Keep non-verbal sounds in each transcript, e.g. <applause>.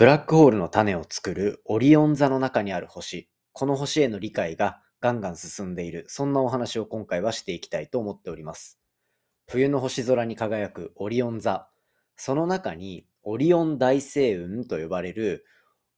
ブラックホールの種を作るオリオン座の中にある星、この星への理解がガンガン進んでいる、そんなお話を今回はしていきたいと思っております。冬の星空に輝くオリオン座、その中にオリオン大星雲と呼ばれる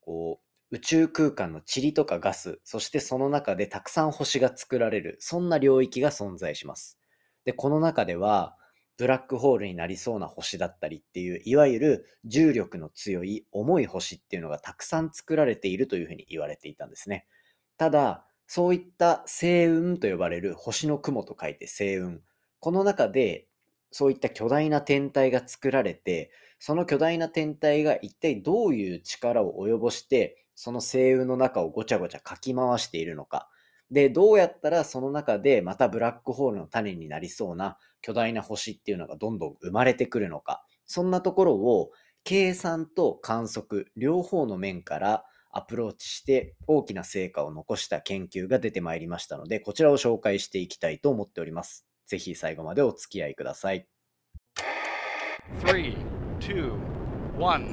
こう宇宙空間の塵とかガス、そしてその中でたくさん星が作られる、そんな領域が存在します。で、この中では、ブラックホールになりそうな星だったりっていう、いわゆる重力の強い重い星っていうのがたくさん作られているというふうに言われていたんですね。ただ、そういった星雲と呼ばれる星の雲と書いて星雲。この中で、そういった巨大な天体が作られて、その巨大な天体が一体どういう力を及ぼして、その星雲の中をごちゃごちゃかき回しているのか。で、どうやったらその中でまたブラックホールの種になりそうな巨大な星っていうのがどんどん生まれてくるのか。そんなところを計算と観測両方の面からアプローチして大きな成果を残した研究が出てまいりましたので、こちらを紹介していきたいと思っております。ぜひ最後までお付き合いください。3, 2, 1,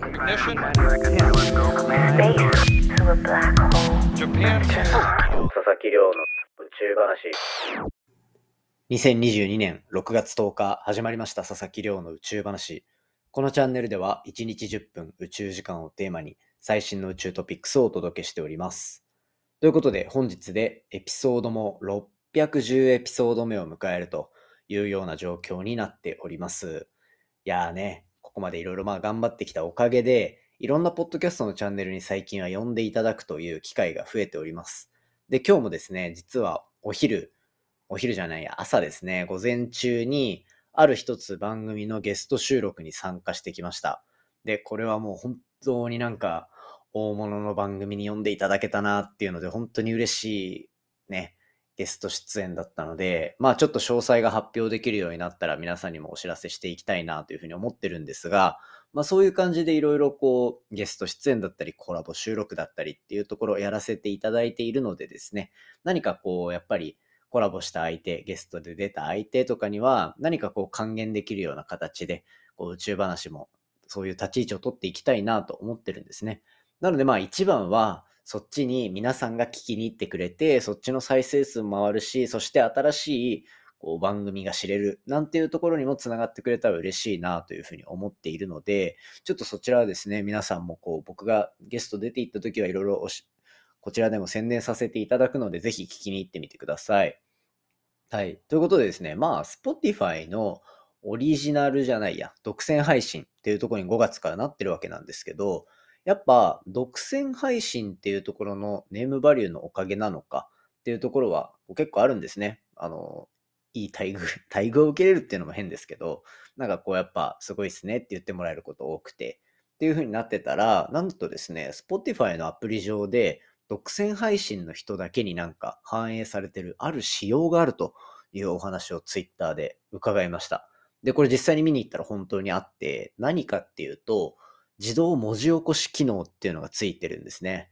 Japan 木亮の宇宙話。2022年6月10日始まりました佐々木亮の宇宙話。このチャンネルでは1日10分宇宙時間をテーマに最新の宇宙トピックスをお届けしております。ということで本日でエピソードも610エピソード目を迎えるというような状況になっております。いやーね、ここまでいろいろまあ頑張ってきたおかげでいろんなポッドキャストのチャンネルに最近は呼んでいただくという機会が増えております。で、今日もですね、実はお昼、お昼じゃないや、朝ですね、午前中に、ある一つ番組のゲスト収録に参加してきました。で、これはもう本当になんか、大物の番組に呼んでいただけたなっていうので、本当に嬉しいね、ゲスト出演だったので、まあちょっと詳細が発表できるようになったら皆さんにもお知らせしていきたいなというふうに思ってるんですが、まあそういう感じでいろいろこうゲスト出演だったりコラボ収録だったりっていうところをやらせていただいているのでですね、何かこうやっぱりコラボした相手、ゲストで出た相手とかには何かこう還元できるような形でこう宇宙話もそういう立ち位置を取っていきたいなと思ってるんですね。なのでまあ一番はそっちに皆さんが聞きに行ってくれて、そっちの再生数も回るし、そして新しいこう番組が知れるなんていうところにもつながってくれたら嬉しいなというふうに思っているので、ちょっとそちらはですね、皆さんもこう僕がゲスト出て行った時はいろいろこちらでも宣伝させていただくので、ぜひ聞きに行ってみてください。はい。ということでですね、まあ、Spotify のオリジナルじゃないや、独占配信っていうところに5月からなってるわけなんですけど、やっぱ独占配信っていうところのネームバリューのおかげなのかっていうところは結構あるんですね。あの、いい待遇、<laughs> 待遇を受けれるっていうのも変ですけど、なんかこうやっぱすごいっすねって言ってもらえること多くて、っていう風になってたら、なんとですね、Spotify のアプリ上で独占配信の人だけになんか反映されてるある仕様があるというお話を Twitter で伺いました。で、これ実際に見に行ったら本当にあって、何かっていうと、自動文字起こし機能っていうのがついてるんですね。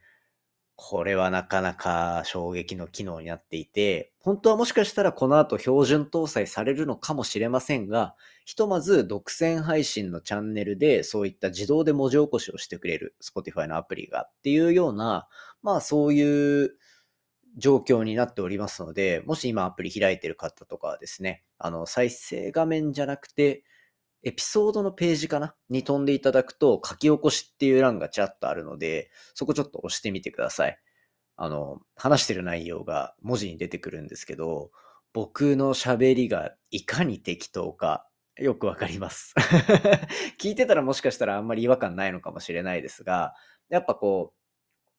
これはなかなか衝撃の機能になっていて、本当はもしかしたらこの後標準搭載されるのかもしれませんが、ひとまず独占配信のチャンネルでそういった自動で文字起こしをしてくれる Spotify のアプリがっていうような、まあそういう状況になっておりますので、もし今アプリ開いてる方とかはですね、あの再生画面じゃなくて、エピソードのページかな？に飛んでいただくと、書き起こしっていう欄がちらっとあるので、そこちょっと押してみてください。あの、話してる内容が文字に出てくるんですけど、僕の喋りがいかに適当か、よくわかります。<laughs> 聞いてたらもしかしたらあんまり違和感ないのかもしれないですが、やっぱこう、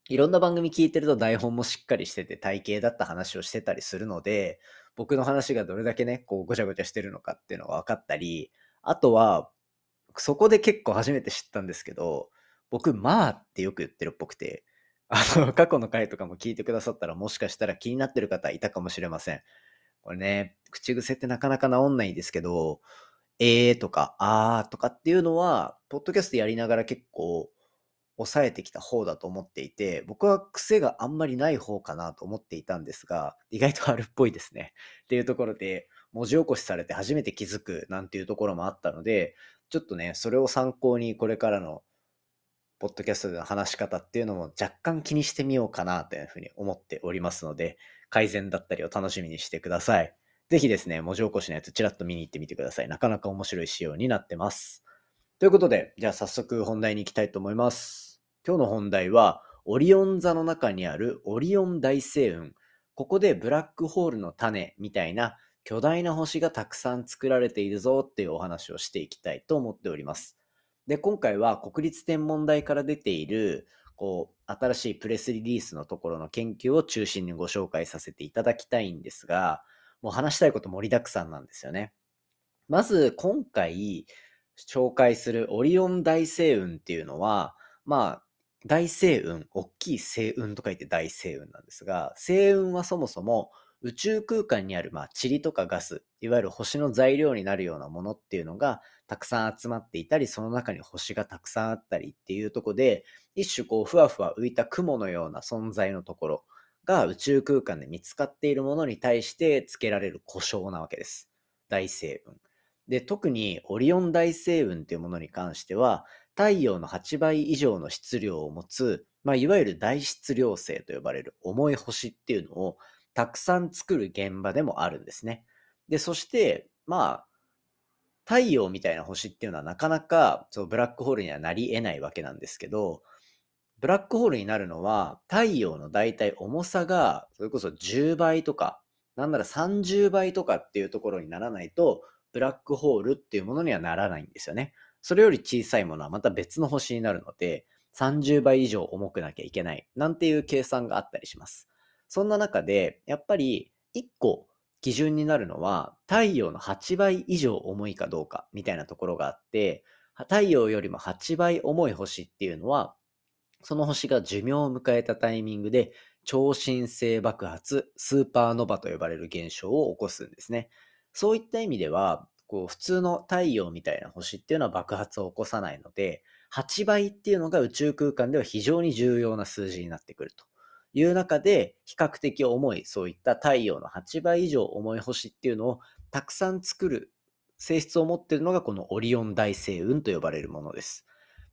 いろんな番組聞いてると台本もしっかりしてて体型だった話をしてたりするので、僕の話がどれだけね、こうごちゃごちゃしてるのかっていうのが分かったり、あとは、そこで結構初めて知ったんですけど、僕、まあってよく言ってるっぽくて、あの、過去の回とかも聞いてくださったら、もしかしたら気になってる方いたかもしれません。これね、口癖ってなかなか治んないんですけど、えーとか、あーとかっていうのは、ポッドキャストやりながら結構抑えてきた方だと思っていて、僕は癖があんまりない方かなと思っていたんですが、意外とあるっぽいですね。っていうところで、文字起こしされて初めて気づくなんていうところもあったので、ちょっとね、それを参考にこれからのポッドキャストでの話し方っていうのも若干気にしてみようかなというふうに思っておりますので、改善だったりを楽しみにしてください。ぜひですね、文字起こしのやつちらっと見に行ってみてください。なかなか面白い仕様になってます。ということで、じゃあ早速本題に行きたいと思います。今日の本題は、オリオン座の中にあるオリオン大星雲。ここでブラックホールの種みたいな巨大な星がたくさん作られているぞっていうお話をしていきたいと思っております。で、今回は国立天文台から出ているこう、新しいプレスリリースのところの研究を中心にご紹介させていただきたいんですが、もう話したいこと盛りだくさんなんですよね。まず、今回紹介するオリオン大星雲っていうのは、まあ、大星雲、大きい星雲と書いて大星雲なんですが、星雲はそもそも宇宙空間にある、まあ、塵とかガス、いわゆる星の材料になるようなものっていうのがたくさん集まっていたり、その中に星がたくさんあったりっていうとこで、一種こう、ふわふわ浮いた雲のような存在のところが宇宙空間で見つかっているものに対して付けられる故障なわけです。大星雲。で、特にオリオン大星雲っていうものに関しては、太陽の8倍以上の質量を持つ、まあ、いわゆる大質量星と呼ばれる重い星っていうのをたくさん作る現場でもあるんですね。で、そして、まあ、太陽みたいな星っていうのはなかなかそうブラックホールにはなり得ないわけなんですけど、ブラックホールになるのは太陽の大体重さがそれこそ10倍とか、なんなら30倍とかっていうところにならないと、ブラックホールっていうものにはならないんですよね。それより小さいものはまた別の星になるので、30倍以上重くなきゃいけない、なんていう計算があったりします。そんな中で、やっぱり1個基準になるのは、太陽の8倍以上重いかどうかみたいなところがあって、太陽よりも8倍重い星っていうのは、その星が寿命を迎えたタイミングで超新星爆発、スーパーノバと呼ばれる現象を起こすんですね。そういった意味では、こう普通の太陽みたいな星っていうのは爆発を起こさないので、8倍っていうのが宇宙空間では非常に重要な数字になってくると。いう中で、比較的重い、そういった太陽の8倍以上重い星っていうのをたくさん作る性質を持っているのがこのオリオン大星雲と呼ばれるものです。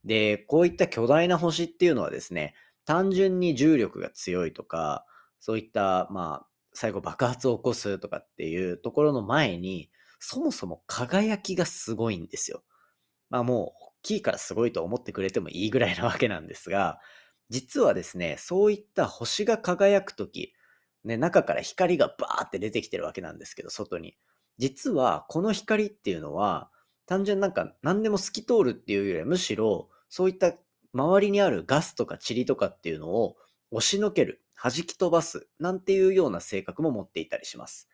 で、こういった巨大な星っていうのはですね、単純に重力が強いとか、そういった、まあ、最後爆発を起こすとかっていうところの前に、そもそも輝きがすごいんですよ。まあもう、大きいからすごいと思ってくれてもいいぐらいなわけなんですが、実はですね、そういった星が輝くとき、ね、中から光がバーって出てきてるわけなんですけど、外に。実は、この光っていうのは、単純なんか何でも透き通るっていうよりは、むしろ、そういった周りにあるガスとか塵とかっていうのを押しのける、弾き飛ばす、なんていうような性格も持っていたりします。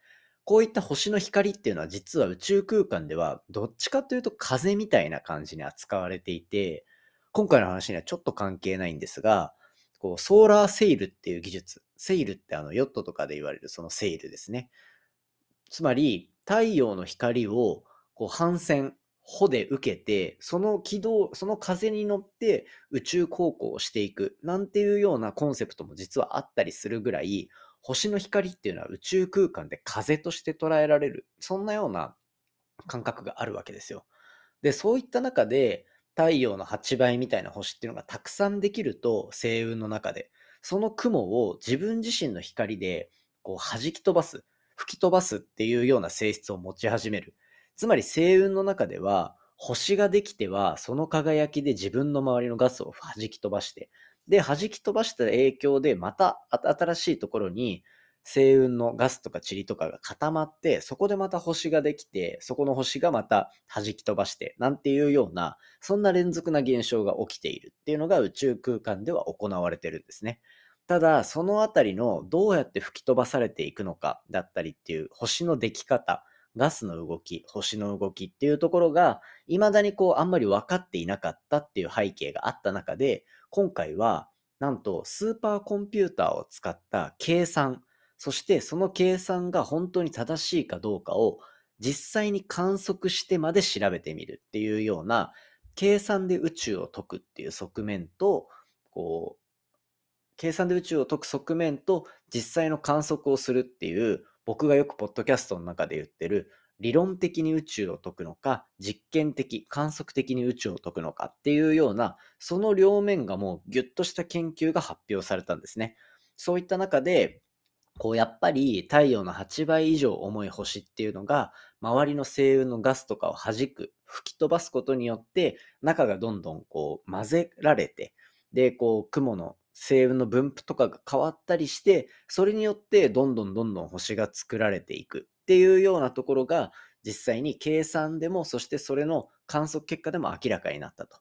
こういった星の光っていうのは実は宇宙空間ではどっちかというと風みたいな感じに扱われていて、今回の話にはちょっと関係ないんですが、こうソーラーセイルっていう技術。セイルってあのヨットとかで言われるそのセイルですね。つまり、太陽の光をこう反線、帆で受けて、その軌道、その風に乗って宇宙航行をしていく、なんていうようなコンセプトも実はあったりするぐらい、星の光っていうのは宇宙空間で風として捉えられる、そんなような感覚があるわけですよ。で、そういった中で、太陽の8倍みたいな星っていうのがたくさんできると、星雲の中で、その雲を自分自身の光でこう弾き飛ばす、吹き飛ばすっていうような性質を持ち始める。つまり星雲の中では、星ができては、その輝きで自分の周りのガスを弾き飛ばして、で、弾き飛ばした影響で、また新しいところに星雲のガスとか塵とかが固まって、そこでまた星ができて、そこの星がまた弾き飛ばして、なんていうような、そんな連続な現象が起きているっていうのが宇宙空間では行われてるんですね。ただ、そのあたりのどうやって吹き飛ばされていくのかだったりっていう星のでき方、ガスの動き、星の動きっていうところが、未だにこうあんまり分かっていなかったっていう背景があった中で、今回はなんとスーパーコンピューターを使った計算、そしてその計算が本当に正しいかどうかを実際に観測してまで調べてみるっていうような計算で宇宙を解くっていう側面と、こう、計算で宇宙を解く側面と実際の観測をするっていう僕がよくポッドキャストの中で言ってる理論的に宇宙を解くのか、実験的、観測的に宇宙を解くのかっていうような、その両面がもうギュッとした研究が発表されたんですね。そういった中で、こうやっぱり太陽の8倍以上重い星っていうのが、周りの星雲のガスとかを弾く、吹き飛ばすことによって、中がどんどんこう混ぜられて、で、こう雲の星雲の分布とかが変わったりして、それによってどんどんどんどん星が作られていくっていうようなところが、実際に計算でも、そしてそれの観測結果でも明らかになったと。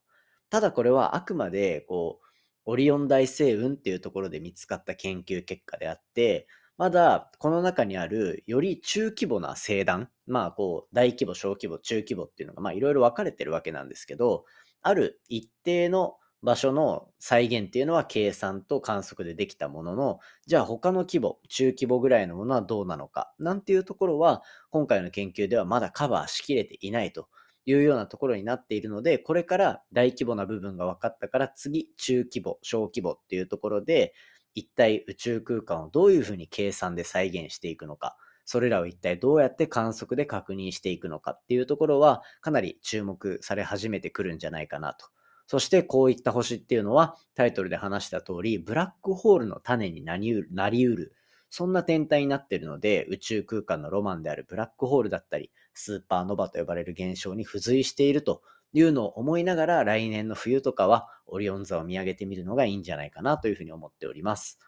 ただこれはあくまで、こう、オリオン大星雲っていうところで見つかった研究結果であって、まだこの中にあるより中規模な星団、まあこう大規模、小規模、中規模っていうのがまあいろいろ分かれてるわけなんですけど、ある一定の場所の再現っていうのは計算と観測でできたものの、じゃあ他の規模、中規模ぐらいのものはどうなのか、なんていうところは、今回の研究ではまだカバーしきれていないというようなところになっているので、これから大規模な部分が分かったから、次、中規模、小規模っていうところで、一体宇宙空間をどういうふうに計算で再現していくのか、それらを一体どうやって観測で確認していくのかっていうところは、かなり注目され始めてくるんじゃないかなと。そしてこういった星っていうのはタイトルで話した通り、ブラックホールの種になりうる、そんな天体になっているので、宇宙空間のロマンであるブラックホールだったり、スーパーノバと呼ばれる現象に付随しているというのを思いながら、来年の冬とかはオリオン座を見上げてみるのがいいんじゃないかなというふうに思っております。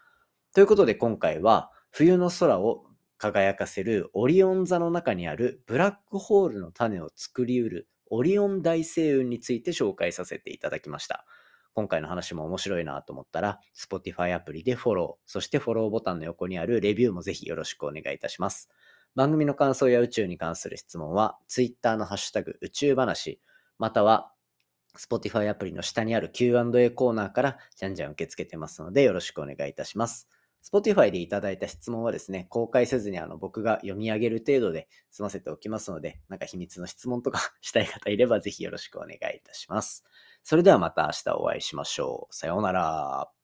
ということで今回は、冬の空を輝かせるオリオン座の中にあるブラックホールの種を作りうるオリオン大星雲について紹介させていただきました。今回の話も面白いなと思ったら、Spotify アプリでフォロー、そしてフォローボタンの横にあるレビューもぜひよろしくお願いいたします。番組の感想や宇宙に関する質問は、Twitter のハッシュタグ宇宙話、または Spotify アプリの下にある Q&A コーナーからじゃんじゃん受け付けてますのでよろしくお願いいたします。Spotify でいただいた質問はですね、公開せずにあの僕が読み上げる程度で済ませておきますので、なんか秘密の質問とか <laughs> したい方いればぜひよろしくお願いいたします。それではまた明日お会いしましょう。さようなら。